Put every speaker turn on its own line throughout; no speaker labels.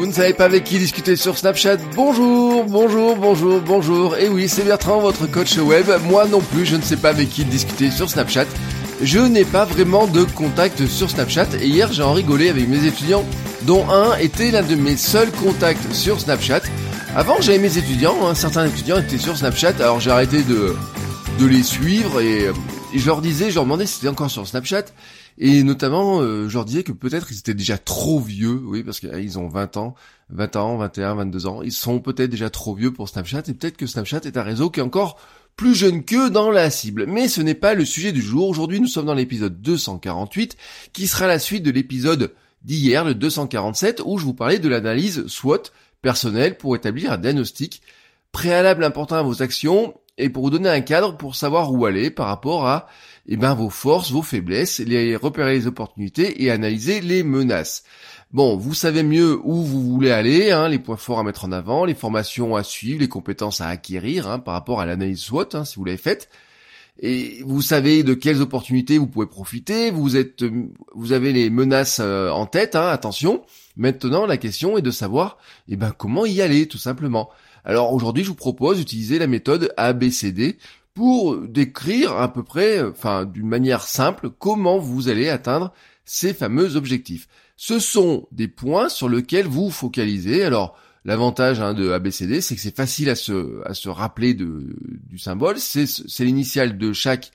Vous ne savez pas avec qui discuter sur Snapchat Bonjour, bonjour, bonjour, bonjour. Et oui, c'est Bertrand, votre coach web. Moi non plus, je ne sais pas avec qui discuter sur Snapchat. Je n'ai pas vraiment de contact sur Snapchat et hier j'ai en rigolé avec mes étudiants dont un était l'un de mes seuls contacts sur Snapchat. Avant j'avais mes étudiants, hein, certains étudiants étaient sur Snapchat, alors j'ai arrêté de, de les suivre et, et je leur disais, je leur demandais si c'était encore sur Snapchat et notamment, euh, je leur disais que peut-être ils étaient déjà trop vieux, oui, parce qu'ils ont 20 ans, 20 ans, 21, 22 ans. Ils sont peut-être déjà trop vieux pour Snapchat, et peut-être que Snapchat est un réseau qui est encore plus jeune qu'eux dans la cible. Mais ce n'est pas le sujet du jour. Aujourd'hui, nous sommes dans l'épisode 248, qui sera la suite de l'épisode d'hier, le 247, où je vous parlais de l'analyse SWOT personnelle pour établir un diagnostic préalable important à vos actions et pour vous donner un cadre pour savoir où aller par rapport à eh ben, vos forces, vos faiblesses, les repérer les opportunités et analyser les menaces. Bon, vous savez mieux où vous voulez aller, hein, les points forts à mettre en avant, les formations à suivre, les compétences à acquérir hein, par rapport à l'analyse SWOT, hein, si vous l'avez faite. Et vous savez de quelles opportunités vous pouvez profiter, vous êtes, vous avez les menaces euh, en tête, hein, attention. Maintenant, la question est de savoir, eh ben, comment y aller, tout simplement. Alors aujourd'hui, je vous propose d'utiliser la méthode ABCD pour décrire à peu près, enfin d'une manière simple, comment vous allez atteindre ces fameux objectifs. Ce sont des points sur lesquels vous focalisez. Alors l'avantage hein, de ABCD, c'est que c'est facile à se, à se rappeler de, du symbole. C'est l'initiale de chaque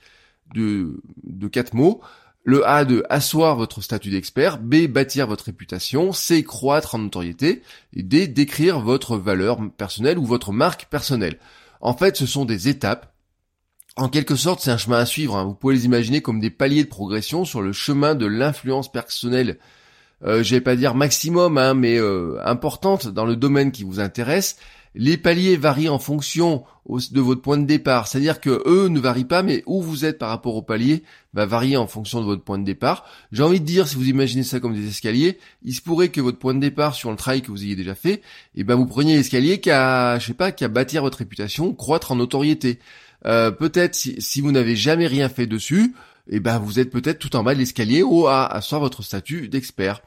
de, de quatre mots. Le A de asseoir votre statut d'expert, B bâtir votre réputation, C croître en notoriété, et D décrire votre valeur personnelle ou votre marque personnelle. En fait, ce sont des étapes. En quelque sorte, c'est un chemin à suivre. Hein. Vous pouvez les imaginer comme des paliers de progression sur le chemin de l'influence personnelle. Euh, je vais pas dire maximum, hein, mais euh, importante dans le domaine qui vous intéresse. Les paliers varient en fonction de votre point de départ, c'est-à-dire que eux ne varient pas, mais où vous êtes par rapport au palier va varier en fonction de votre point de départ. J'ai envie de dire, si vous imaginez ça comme des escaliers, il se pourrait que votre point de départ sur le travail que vous ayez déjà fait, eh ben vous preniez l'escalier qu'à, je sais pas, qu'à bâtir votre réputation, croître en notoriété. Euh, peut-être si, vous n'avez jamais rien fait dessus, eh ben vous êtes peut-être tout en bas de l'escalier ou à asseoir votre statut d'expert.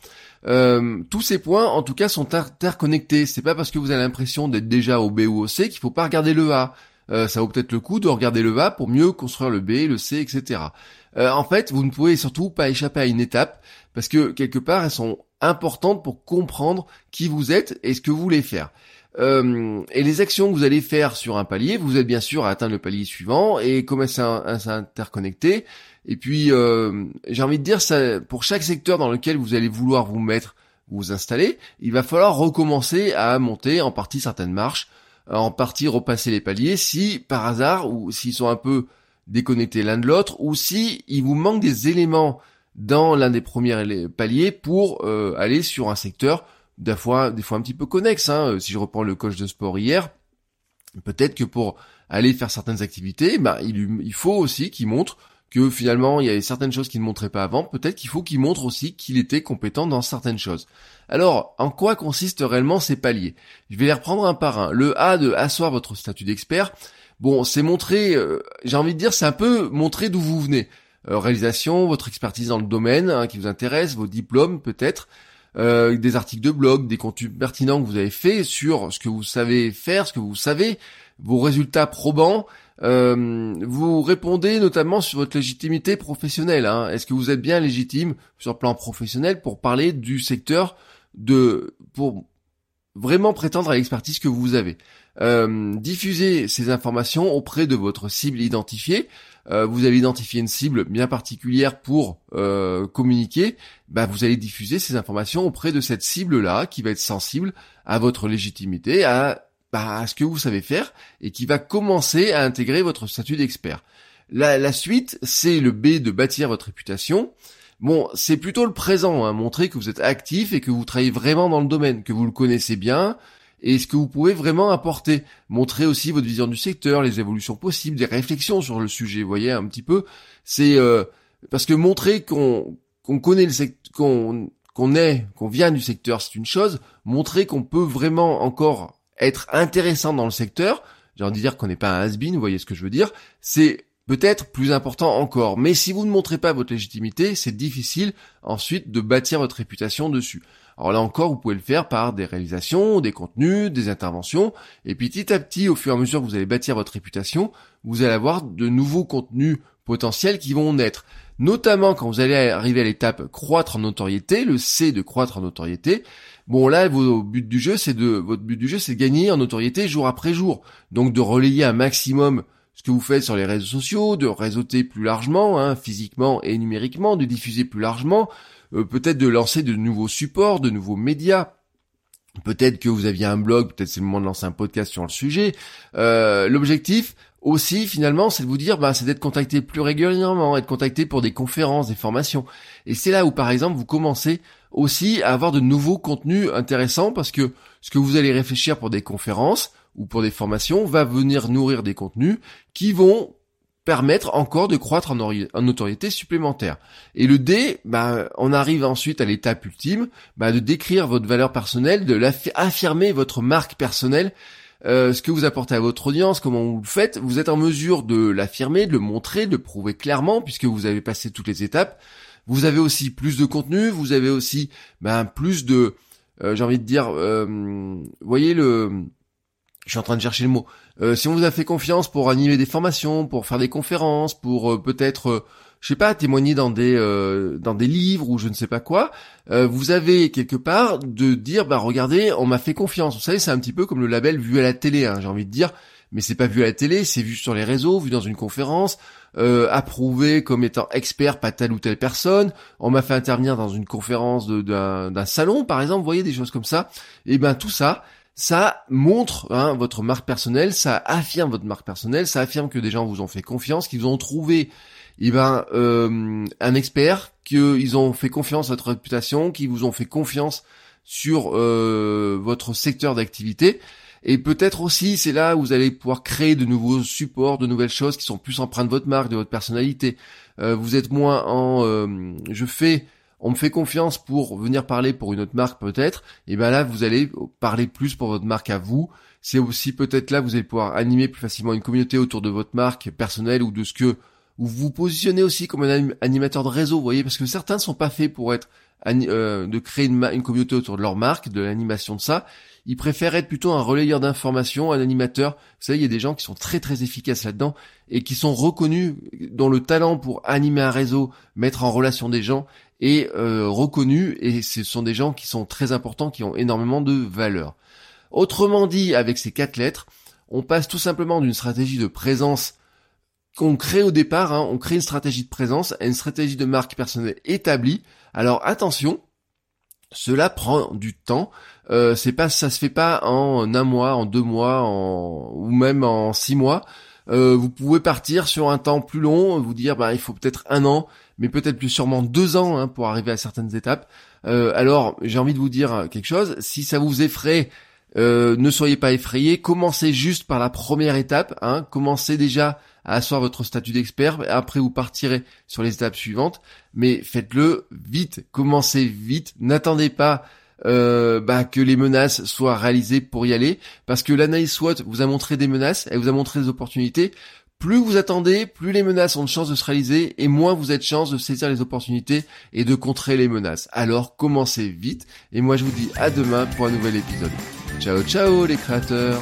Euh, tous ces points, en tout cas, sont interconnectés. C'est pas parce que vous avez l'impression d'être déjà au B ou au C qu'il faut pas regarder le A. Euh, ça vaut peut-être le coup de regarder le A pour mieux construire le B, le C, etc. En fait, vous ne pouvez surtout pas échapper à une étape parce que quelque part, elles sont importantes pour comprendre qui vous êtes et ce que vous voulez faire. Euh, et les actions que vous allez faire sur un palier, vous êtes bien sûr à atteindre le palier suivant et comment ça s'interconnecter. Et puis, euh, j'ai envie de dire, ça, pour chaque secteur dans lequel vous allez vouloir vous mettre, vous installer, il va falloir recommencer à monter en partie certaines marches, en partie repasser les paliers, si par hasard ou s'ils sont un peu déconnectés l'un de l'autre, ou si il vous manque des éléments dans l'un des premiers paliers pour euh, aller sur un secteur des fois, des fois un petit peu connexe. Hein. Si je reprends le coach de sport hier, peut-être que pour aller faire certaines activités, bah, il, il faut aussi qu'il montre que finalement il y avait certaines choses qu'il ne montrait pas avant, peut-être qu'il faut qu'il montre aussi qu'il était compétent dans certaines choses. Alors, en quoi consistent réellement ces paliers? Je vais les reprendre un par un. Le A de asseoir votre statut d'expert, bon, c'est montrer, euh, j'ai envie de dire, c'est un peu montrer d'où vous venez. Euh, réalisation, votre expertise dans le domaine hein, qui vous intéresse, vos diplômes peut-être, euh, des articles de blog, des contenus pertinents que vous avez fait sur ce que vous savez faire, ce que vous savez, vos résultats probants. Euh, vous répondez notamment sur votre légitimité professionnelle. Hein. Est-ce que vous êtes bien légitime sur le plan professionnel pour parler du secteur de pour vraiment prétendre à l'expertise que vous avez? Euh, diffusez ces informations auprès de votre cible identifiée. Euh, vous allez identifier une cible bien particulière pour euh, communiquer. Bah, vous allez diffuser ces informations auprès de cette cible-là qui va être sensible à votre légitimité, à, bah, ce que vous savez faire et qui va commencer à intégrer votre statut d'expert. La, la suite, c'est le B de bâtir votre réputation. Bon, c'est plutôt le présent, hein, montrer que vous êtes actif et que vous travaillez vraiment dans le domaine, que vous le connaissez bien, et ce que vous pouvez vraiment apporter. Montrer aussi votre vision du secteur, les évolutions possibles, des réflexions sur le sujet, vous voyez, un petit peu. C'est euh, parce que montrer qu'on connaît le secteur, qu'on qu'on est, qu'on vient du secteur, c'est une chose. Montrer qu'on peut vraiment encore être intéressant dans le secteur, j'ai envie de dire qu'on n'est pas un has-been, vous voyez ce que je veux dire, c'est peut-être plus important encore. Mais si vous ne montrez pas votre légitimité, c'est difficile ensuite de bâtir votre réputation dessus. Alors là encore, vous pouvez le faire par des réalisations, des contenus, des interventions, et puis petit à petit, au fur et à mesure que vous allez bâtir votre réputation, vous allez avoir de nouveaux contenus potentiels qui vont naître. Notamment quand vous allez arriver à l'étape croître en notoriété, le C de croître en notoriété, Bon là, votre but du jeu, c'est de votre but du jeu, c'est de gagner en notoriété jour après jour. Donc de relayer un maximum ce que vous faites sur les réseaux sociaux, de réseauter plus largement, hein, physiquement et numériquement, de diffuser plus largement, euh, peut-être de lancer de nouveaux supports, de nouveaux médias. Peut-être que vous aviez un blog, peut-être c'est le moment de lancer un podcast sur le sujet. Euh, l'objectif aussi, finalement, c'est de vous dire, bah, c'est d'être contacté plus régulièrement, être contacté pour des conférences, des formations. Et c'est là où, par exemple, vous commencez aussi à avoir de nouveaux contenus intéressants parce que ce que vous allez réfléchir pour des conférences ou pour des formations va venir nourrir des contenus qui vont permettre encore de croître en, notoriété supplémentaire. Et le D, bah, on arrive ensuite à l'étape ultime, bah, de décrire votre valeur personnelle, de affirmer votre marque personnelle, euh, ce que vous apportez à votre audience, comment vous le faites, vous êtes en mesure de l'affirmer, de le montrer, de le prouver clairement, puisque vous avez passé toutes les étapes. Vous avez aussi plus de contenu, vous avez aussi ben, plus de, euh, j'ai envie de dire, euh, voyez le, je suis en train de chercher le mot. Euh, si on vous a fait confiance pour animer des formations, pour faire des conférences, pour peut-être, je sais pas, témoigner dans des dans des livres ou je ne sais pas quoi, vous avez quelque part de dire, bah regardez, on m'a fait confiance. Vous savez, c'est un petit peu comme le label vu à la télé. Hein, j'ai envie de dire mais c'est pas vu à la télé, c'est vu sur les réseaux, vu dans une conférence, euh, approuvé comme étant expert pas telle ou telle personne. On m'a fait intervenir dans une conférence d'un salon, par exemple, vous voyez des choses comme ça. Et ben tout ça, ça montre hein, votre marque personnelle, ça affirme votre marque personnelle, ça affirme que des gens vous ont fait confiance, qu'ils ont trouvé eh ben euh, un expert, qu'ils ont fait confiance à votre réputation, qu'ils vous ont fait confiance sur euh, votre secteur d'activité. Et peut-être aussi, c'est là où vous allez pouvoir créer de nouveaux supports, de nouvelles choses qui sont plus empreintes de votre marque, de votre personnalité. Euh, vous êtes moins en euh, je fais, on me fait confiance pour venir parler pour une autre marque peut-être. Et ben là, vous allez parler plus pour votre marque à vous. C'est aussi peut-être là vous allez pouvoir animer plus facilement une communauté autour de votre marque personnelle ou de ce que vous vous positionnez aussi comme un animateur de réseau, vous voyez, parce que certains ne sont pas faits pour être euh, de créer une, une, communauté autour de leur marque, de l'animation de ça. Ils préfèrent être plutôt un relayeur d'informations, un animateur. Vous savez, il y a des gens qui sont très très efficaces là-dedans et qui sont reconnus, dont le talent pour animer un réseau, mettre en relation des gens est euh, reconnu et ce sont des gens qui sont très importants, qui ont énormément de valeur. Autrement dit, avec ces quatre lettres, on passe tout simplement d'une stratégie de présence qu'on crée au départ, hein, on crée une stratégie de présence à une stratégie de marque personnelle établie. Alors attention, cela prend du temps. Euh, c'est pas, ça se fait pas en un mois, en deux mois, en, ou même en six mois. Euh, vous pouvez partir sur un temps plus long, vous dire bah il faut peut-être un an, mais peut-être plus sûrement deux ans hein, pour arriver à certaines étapes. Euh, alors j'ai envie de vous dire quelque chose. Si ça vous effraie, ne soyez pas effrayé. Commencez juste par la première étape. Hein. Commencez déjà à asseoir votre statut d'expert. Après, vous partirez sur les étapes suivantes. Mais faites-le vite. Commencez vite. N'attendez pas euh, bah, que les menaces soient réalisées pour y aller. Parce que l'analyse SWOT vous a montré des menaces, elle vous a montré des opportunités. Plus vous attendez, plus les menaces ont de chances de se réaliser et moins vous êtes chance de saisir les opportunités et de contrer les menaces. Alors commencez vite et moi je vous dis à demain pour un nouvel épisode. Ciao ciao les créateurs